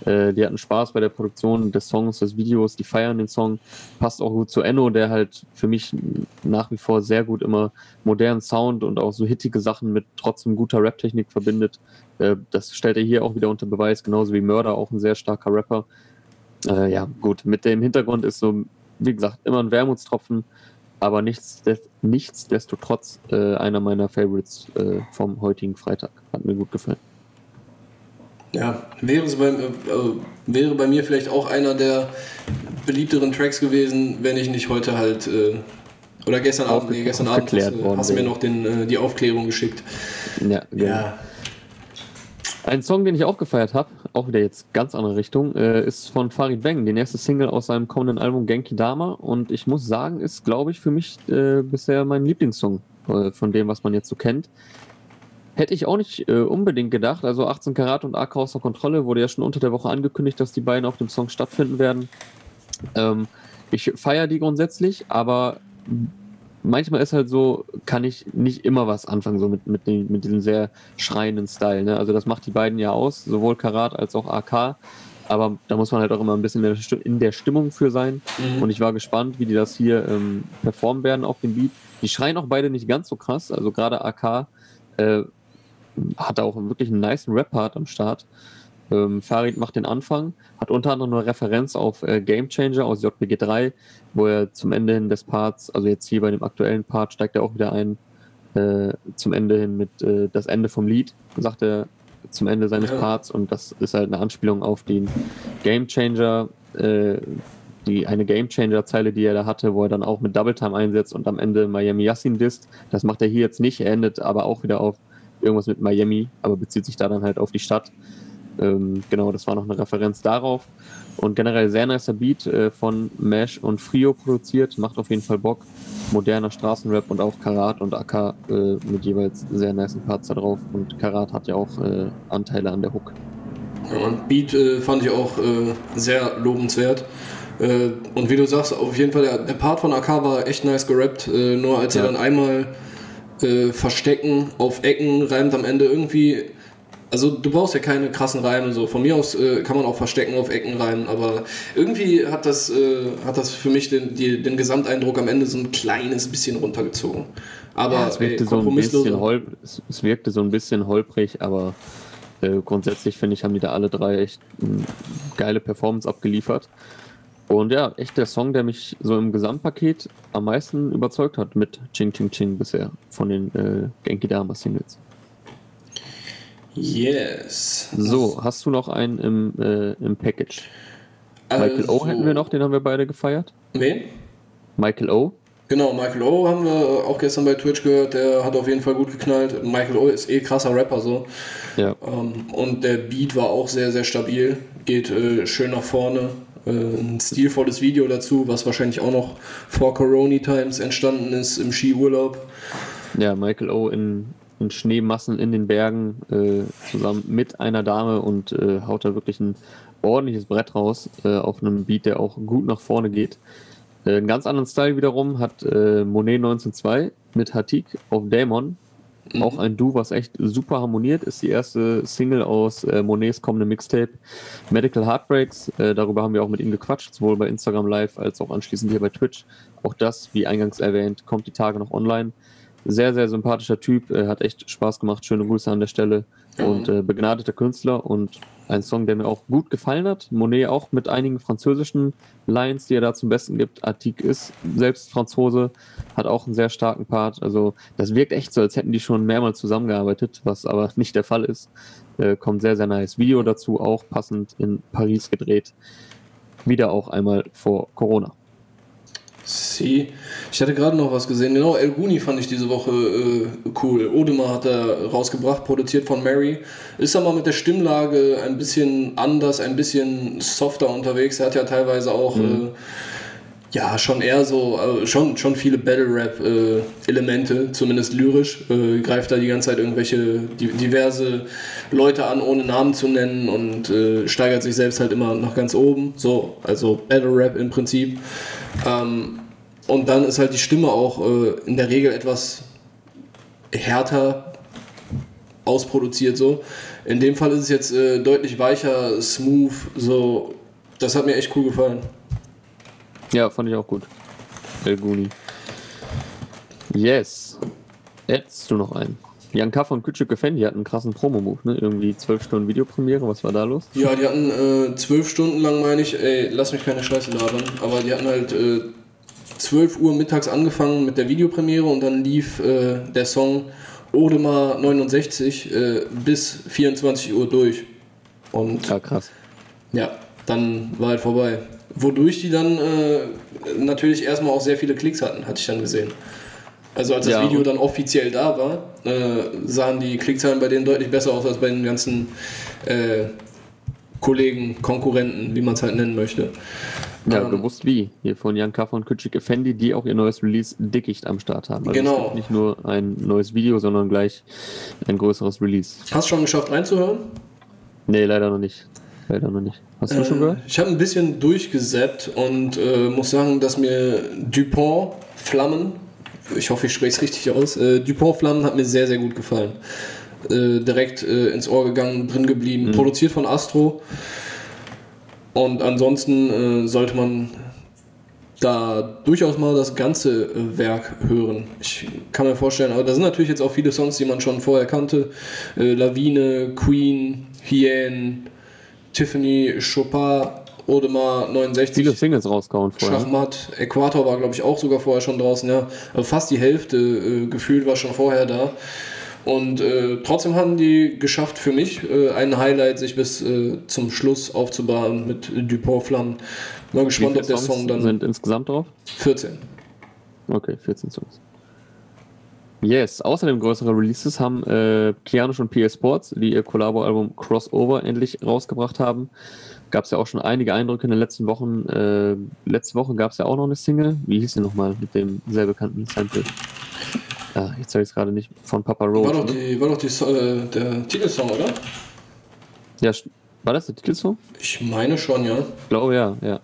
äh, die hatten Spaß bei der Produktion des Songs, des Videos, die feiern den Song. Passt auch gut zu Enno, der halt für mich nach wie vor sehr gut immer modernen Sound und auch so hittige Sachen mit trotzdem guter Rap-Technik verbindet. Äh, das stellt er hier auch wieder unter Beweis, genauso wie Murder, auch ein sehr starker Rapper. Äh, ja, gut, mit dem Hintergrund ist so, wie gesagt, immer ein Wermutstropfen, aber nichtsdest nichtsdestotrotz äh, einer meiner Favorites äh, vom heutigen Freitag. Hat mir gut gefallen.
Ja, wäre, es bei, äh, wäre bei mir vielleicht auch einer der beliebteren Tracks gewesen, wenn ich nicht heute halt, äh, oder gestern Abend, nee, gestern Abend hast, äh, hast du mir noch den, äh, die Aufklärung geschickt.
Ja, genau. Ein Song, den ich auch gefeiert habe, auch wieder jetzt ganz andere Richtung, äh, ist von Farid Bang, die nächste Single aus seinem kommenden Album Genki Dama. Und ich muss sagen, ist, glaube ich, für mich äh, bisher mein Lieblingssong äh, von dem, was man jetzt so kennt. Hätte ich auch nicht äh, unbedingt gedacht. Also 18 Karat und AK außer Kontrolle wurde ja schon unter der Woche angekündigt, dass die beiden auf dem Song stattfinden werden. Ähm, ich feiere die grundsätzlich, aber manchmal ist halt so, kann ich nicht immer was anfangen, so mit, mit, den, mit diesem sehr schreienden Style. Ne? Also das macht die beiden ja aus, sowohl Karat als auch AK. Aber da muss man halt auch immer ein bisschen in der, Stimmung für sein.
Mhm.
Und ich war gespannt, wie die das hier ähm, performen werden auf dem Beat. Die schreien auch beide nicht ganz so krass. Also gerade AK äh, hat auch wirklich einen nice Rap-Part am Start. Ähm, Farid macht den Anfang, hat unter anderem eine Referenz auf äh, Game Changer aus JPG 3, wo er zum Ende hin des Parts, also jetzt hier bei dem aktuellen Part, steigt er auch wieder ein, äh, zum Ende hin mit äh, das Ende vom Lied, sagt er zum Ende seines. Parts und das ist halt eine Anspielung auf den Game Changer, äh, die eine Game Changer Zeile, die er da hatte, wo er dann auch mit Double Time einsetzt und am Ende Miami Yassin disst. Das macht er hier jetzt nicht, er endet aber auch wieder auf irgendwas mit Miami, aber bezieht sich da dann halt auf die Stadt. Ähm, genau, das war noch eine Referenz darauf. Und generell sehr nicer Beat äh, von Mesh und Frio produziert, macht auf jeden Fall Bock. Moderner Straßenrap und auch Karat und AK äh, mit jeweils sehr nice Parts da drauf. Und Karat hat ja auch äh, Anteile an der Hook.
Ja, und Beat äh, fand ich auch äh, sehr lobenswert. Äh, und wie du sagst, auf jeden Fall, der, der Part von AK war echt nice gerappt. Nur als er
Ja.
dann einmal verstecken auf Ecken reimt am Ende irgendwie. Also du brauchst ja keine krassen Reime so. Von mir aus äh, kann man auch verstecken auf Ecken reimen, aber irgendwie hat das, äh, hat das für mich den, die, den Gesamteindruck am Ende so ein kleines bisschen runtergezogen. Aber
Ja, es wirkte
ey,
so ein bisschen holp es, wirkte so ein bisschen holprig, aber äh, grundsätzlich finde ich, haben die da alle drei echt eine geile Performance abgeliefert. Und ja, echt der Song, der mich so im Gesamtpaket am meisten überzeugt hat mit Ching Ching Ching bisher von den äh, Genki Dama Singles.
Yes.
So, hast du noch einen im, äh, im Package? Michael O
Also-
hätten wir noch, den haben wir beide gefeiert.
Wen?
Michael O.
Genau, Michael O haben wir auch gestern bei Twitch gehört, der hat auf jeden Fall gut geknallt. Michael O ist eh krasser Rapper so.
Ja,
Ähm, und der Beat war auch sehr, sehr stabil, geht äh, schön nach vorne. Äh, ein stilvolles Video dazu, was wahrscheinlich auch noch vor Corona Times entstanden ist im Skiurlaub.
ja Michael O in, in Schneemassen in den Bergen äh, zusammen mit einer Dame und äh, haut da wirklich ein ordentliches Brett raus, äh, auf einem Beat, der auch gut nach vorne geht. Äh, einen ganz anderen Style wiederum hat äh, Monet 1902 mit Hatik auf Dämon. Mhm. Auch ein Du, was echt super harmoniert, ist die erste Single aus äh, Monets kommendem Mixtape Medical Heartbreaks. Darüber haben wir auch mit ihm gequatscht, sowohl bei Instagram Live als auch anschließend hier bei Twitch. Auch das, wie eingangs erwähnt, kommt die Tage noch online. Sehr, sehr sympathischer Typ, äh, hat echt Spaß gemacht. Schöne Grüße an der Stelle. Mhm. Und äh, begnadeter Künstler und ein Song, der mir auch gut gefallen hat. Monet auch mit einigen französischen Lines, die er da zum Besten gibt. Artik ist selbst Franzose, hat auch einen sehr starken Part. Also das wirkt echt so, als hätten die schon mehrmals zusammengearbeitet, was aber nicht der Fall ist. Äh, kommt sehr, sehr nice. Video dazu auch passend in Paris gedreht. Wieder auch einmal vor Corona.
Sie. Ich hatte gerade noch was gesehen. Genau, El Guni fand ich diese Woche äh, cool. Odemar hat er rausgebracht, produziert von Mary. Ist aber mit der Stimmlage ein bisschen anders, ein bisschen softer unterwegs. Er hat ja teilweise auch. Mhm. Äh, ja, schon eher so, äh, schon, schon viele Battle-Rap-Elemente, äh, zumindest lyrisch. Äh, greift da die ganze Zeit irgendwelche diverse Leute an, ohne Namen zu nennen und äh, steigert sich selbst halt immer noch ganz oben. So, also Battle-Rap im Prinzip. Ähm, und dann ist halt die Stimme auch äh, in der Regel etwas härter ausproduziert so. In dem Fall ist es jetzt äh, deutlich weicher, smooth, so. Das hat mir echt cool gefallen.
Ja, fand ich auch gut. El Guni. Yes. Hättest du noch einen? Jan K. von Kütschük Effendi hatten einen krassen Promo-Move, ne? Irgendwie zwölf Stunden Videopremiere, was war da los?
Ja, die hatten äh, zwölf Stunden lang, meine ich, ey, lass mich keine Scheiße labern, aber die hatten halt äh, 12 Uhr mittags angefangen mit der Videopremiere und dann lief äh, der Song Odemar 69 äh, bis 24 Uhr durch. Und
ja, krass.
Ja, dann war halt vorbei. Wodurch die dann äh, natürlich erstmal auch sehr viele Klicks hatten, hatte ich dann gesehen. Also als das ja, Video dann offiziell da war, äh, sahen die Klickzahlen bei denen deutlich besser aus als bei den ganzen äh, Kollegen, Konkurrenten, wie man es halt nennen möchte.
Ja, ähm, bewusst wie. Hier von Jan Kaffer und Kütschik Effendi, die auch ihr neues Release Dickicht am Start haben.
Also genau.
nicht nur ein neues Video, sondern gleich ein größeres Release.
Hast du schon geschafft reinzuhören?
Nee, leider noch nicht. Leider noch nicht. Hast du äh, schon gehört?
Ich habe ein bisschen durchgesäppt und äh, muss sagen, dass mir Dupont Flammen ich hoffe, ich spreche es richtig aus. Äh, Dupont Flammen hat mir sehr, sehr gut gefallen. Äh, direkt äh, ins Ohr gegangen, drin geblieben. Mhm. Produziert von Astro. Und ansonsten äh, sollte man da durchaus mal das ganze Werk hören. Ich kann mir vorstellen, aber da sind natürlich jetzt auch viele Songs, die man schon vorher kannte. Lawine, Queen, Hien, Tiffany, Chopin, Odemar 69.
Viele Singles rausgehauen
vorher. Schachmatt, Äquator war, glaube ich, auch sogar vorher schon draußen, ja. Also fast die Hälfte äh, gefühlt war schon vorher da. Und äh, trotzdem haben die geschafft, für mich äh, ein Highlight sich bis äh, zum Schluss aufzubauen mit Dupont Flammen. Mal gespannt, ob der Song dann.
sind insgesamt drauf?
14.
Okay, 14 Songs. Yes, außerdem größere Releases haben äh, Kianisch und PS Sports, die ihr Collabo-Album Crossover endlich rausgebracht haben gab es ja auch schon einige Eindrücke in den letzten Wochen. Äh, letzte Woche gab es ja auch noch eine Single. Wie hieß sie nochmal mit dem sehr bekannten Sample? Ah, jetzt sage ich es gerade nicht. Von Papa Roach.
War doch, die, war doch die, äh, der Titelsong, oder?
Ja, war das der Titelsong?
Ich meine schon, ja.
Ich glaube ja, ja.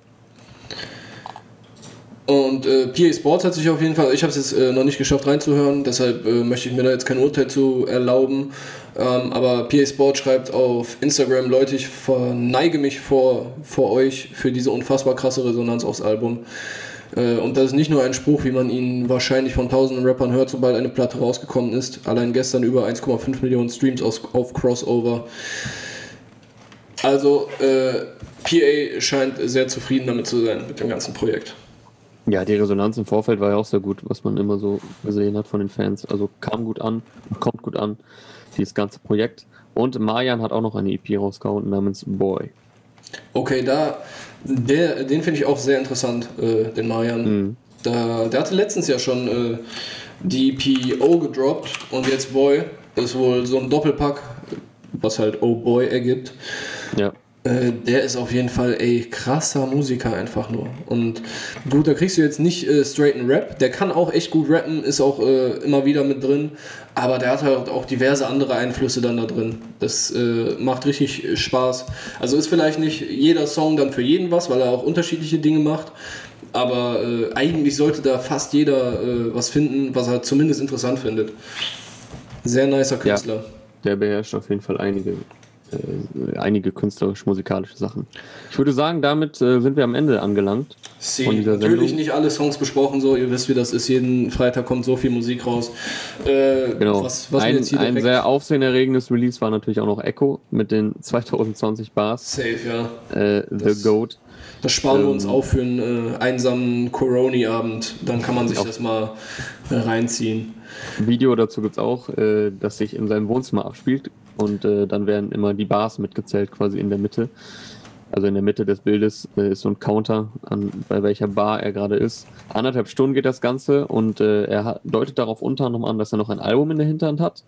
Und äh, PA Sports hat sich auf jeden Fall, ich habe es jetzt äh, noch nicht geschafft reinzuhören, deshalb äh, möchte ich mir da jetzt kein Urteil zu erlauben. Ähm, aber PA Sports schreibt auf Instagram, Leute, ich verneige mich vor, vor euch für diese unfassbar krasse Resonanz aufs Album. Äh, und das ist nicht nur ein Spruch, wie man ihn wahrscheinlich von tausenden Rappern hört, sobald eine Platte rausgekommen ist. Allein gestern über 1,5 Millionen Streams aus, auf Crossover. Also, äh, PA scheint sehr zufrieden damit zu sein, mit dem ganzen Projekt.
Ja, die Resonanz im Vorfeld war ja auch sehr gut, was man immer so gesehen hat von den Fans. Also kam gut an, kommt gut an, dieses ganze Projekt. Und Marjan hat auch noch eine EP rausgehauen namens Boy.
Okay, da, der, den finde ich auch sehr interessant, äh, den Marjan. Mhm. Da, der hatte letztens ja schon äh, die EP O gedroppt und jetzt Boy. Das ist wohl so ein Doppelpack, was halt Oh Boy ergibt.
Ja.
Äh, der ist auf jeden Fall, ey, krasser Musiker einfach nur. Und gut, da kriegst du jetzt nicht äh, straighten Rap. Der kann auch echt gut rappen, ist auch äh, immer wieder mit drin. Aber der hat halt auch diverse andere Einflüsse dann da drin. Das äh, macht richtig Spaß. Also ist vielleicht nicht jeder Song dann für jeden was, weil er auch unterschiedliche Dinge macht. Aber äh, eigentlich sollte da fast jeder äh, was finden, was er zumindest interessant findet. Sehr nicer Künstler. Ja,
der beherrscht auf jeden Fall einige äh, einige künstlerisch-musikalische Sachen. Ich würde sagen, damit äh, sind wir am Ende angelangt.
Sie, von dieser natürlich Sendung. nicht alle Songs besprochen, so ihr wisst, wie das ist. Jeden Freitag kommt so viel Musik raus.
Äh, genau. Was, was ein ein sehr aufsehenerregendes Release war natürlich auch noch Echo mit den 2020 Bars.
Safe, ja.
Äh, The das, Goat.
Das sparen ähm, wir uns ähm, auf für einen äh, einsamen Corona-Abend. Dann kann man sich das mal äh, reinziehen.
Video dazu gibt es auch, äh, das sich in seinem Wohnzimmer abspielt. Und äh, dann werden immer die Bars mitgezählt, quasi in der Mitte. Also in der Mitte des Bildes äh, ist so ein Counter, an, bei welcher Bar er gerade ist. Anderthalb Stunden geht das Ganze und äh, er hat, deutet darauf unter anderem an, dass er noch ein Album in der Hinterhand hat,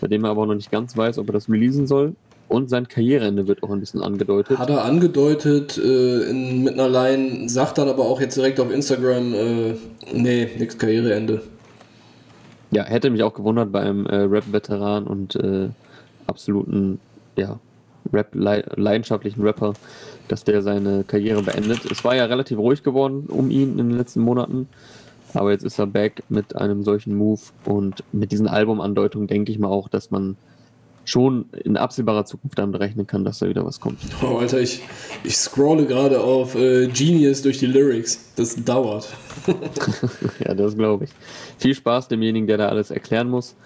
bei dem er aber noch nicht ganz weiß, ob er das releasen soll. Und sein Karriereende wird auch ein bisschen angedeutet.
Hat er angedeutet äh, in, mit einer Line, sagt dann aber auch jetzt direkt auf Instagram, äh, nee, nix Karriereende.
Ja, hätte mich auch gewundert bei einem äh, Rap-Veteran und äh, absoluten, ja, Rap leidenschaftlichen Rapper, dass der seine Karriere beendet. Es war ja relativ ruhig geworden um ihn in den letzten Monaten, aber jetzt ist er back mit einem solchen Move und mit diesen Albumandeutungen denke ich mal auch, dass man schon in absehbarer Zukunft damit rechnen kann, dass da wieder was kommt.
Oh, Alter, ich, ich scrolle gerade auf äh, Genius durch die Lyrics. Das dauert.
ja, das glaube ich. Viel Spaß demjenigen, der da alles erklären muss.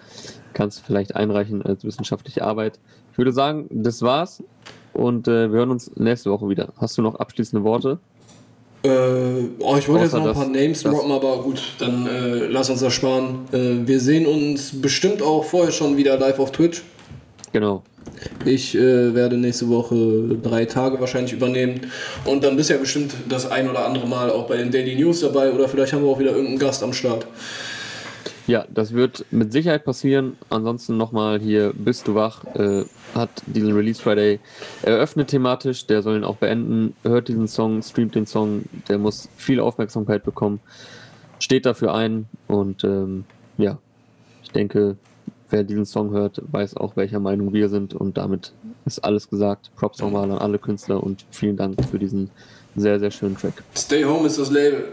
Kannst du vielleicht einreichen als wissenschaftliche Arbeit. Ich würde sagen, das war's und äh, wir hören uns nächste Woche wieder. Hast du noch abschließende Worte?
Äh, oh, ich wollte jetzt noch ein paar Names droppen, aber gut, dann äh, lass uns das sparen. Äh, wir sehen uns bestimmt auch vorher schon wieder live auf Twitch.
Genau.
Ich äh, werde nächste Woche drei Tage wahrscheinlich übernehmen. Und dann bist du ja bestimmt das ein oder andere Mal auch bei den Daily News dabei oder vielleicht haben wir auch wieder irgendeinen Gast am Start.
Ja, das wird mit Sicherheit passieren. Ansonsten nochmal hier, bist du wach, äh, hat diesen Release Friday eröffnet thematisch. Der soll ihn auch beenden. Hört diesen Song, streamt den Song. Der muss viel Aufmerksamkeit bekommen. Steht dafür ein. Und ähm, ja, ich denke, wer diesen Song hört, weiß auch, welcher Meinung wir sind und damit ist alles gesagt. Props nochmal an alle Künstler und vielen Dank für diesen sehr, sehr schönen Track.
Stay Home ist das Label.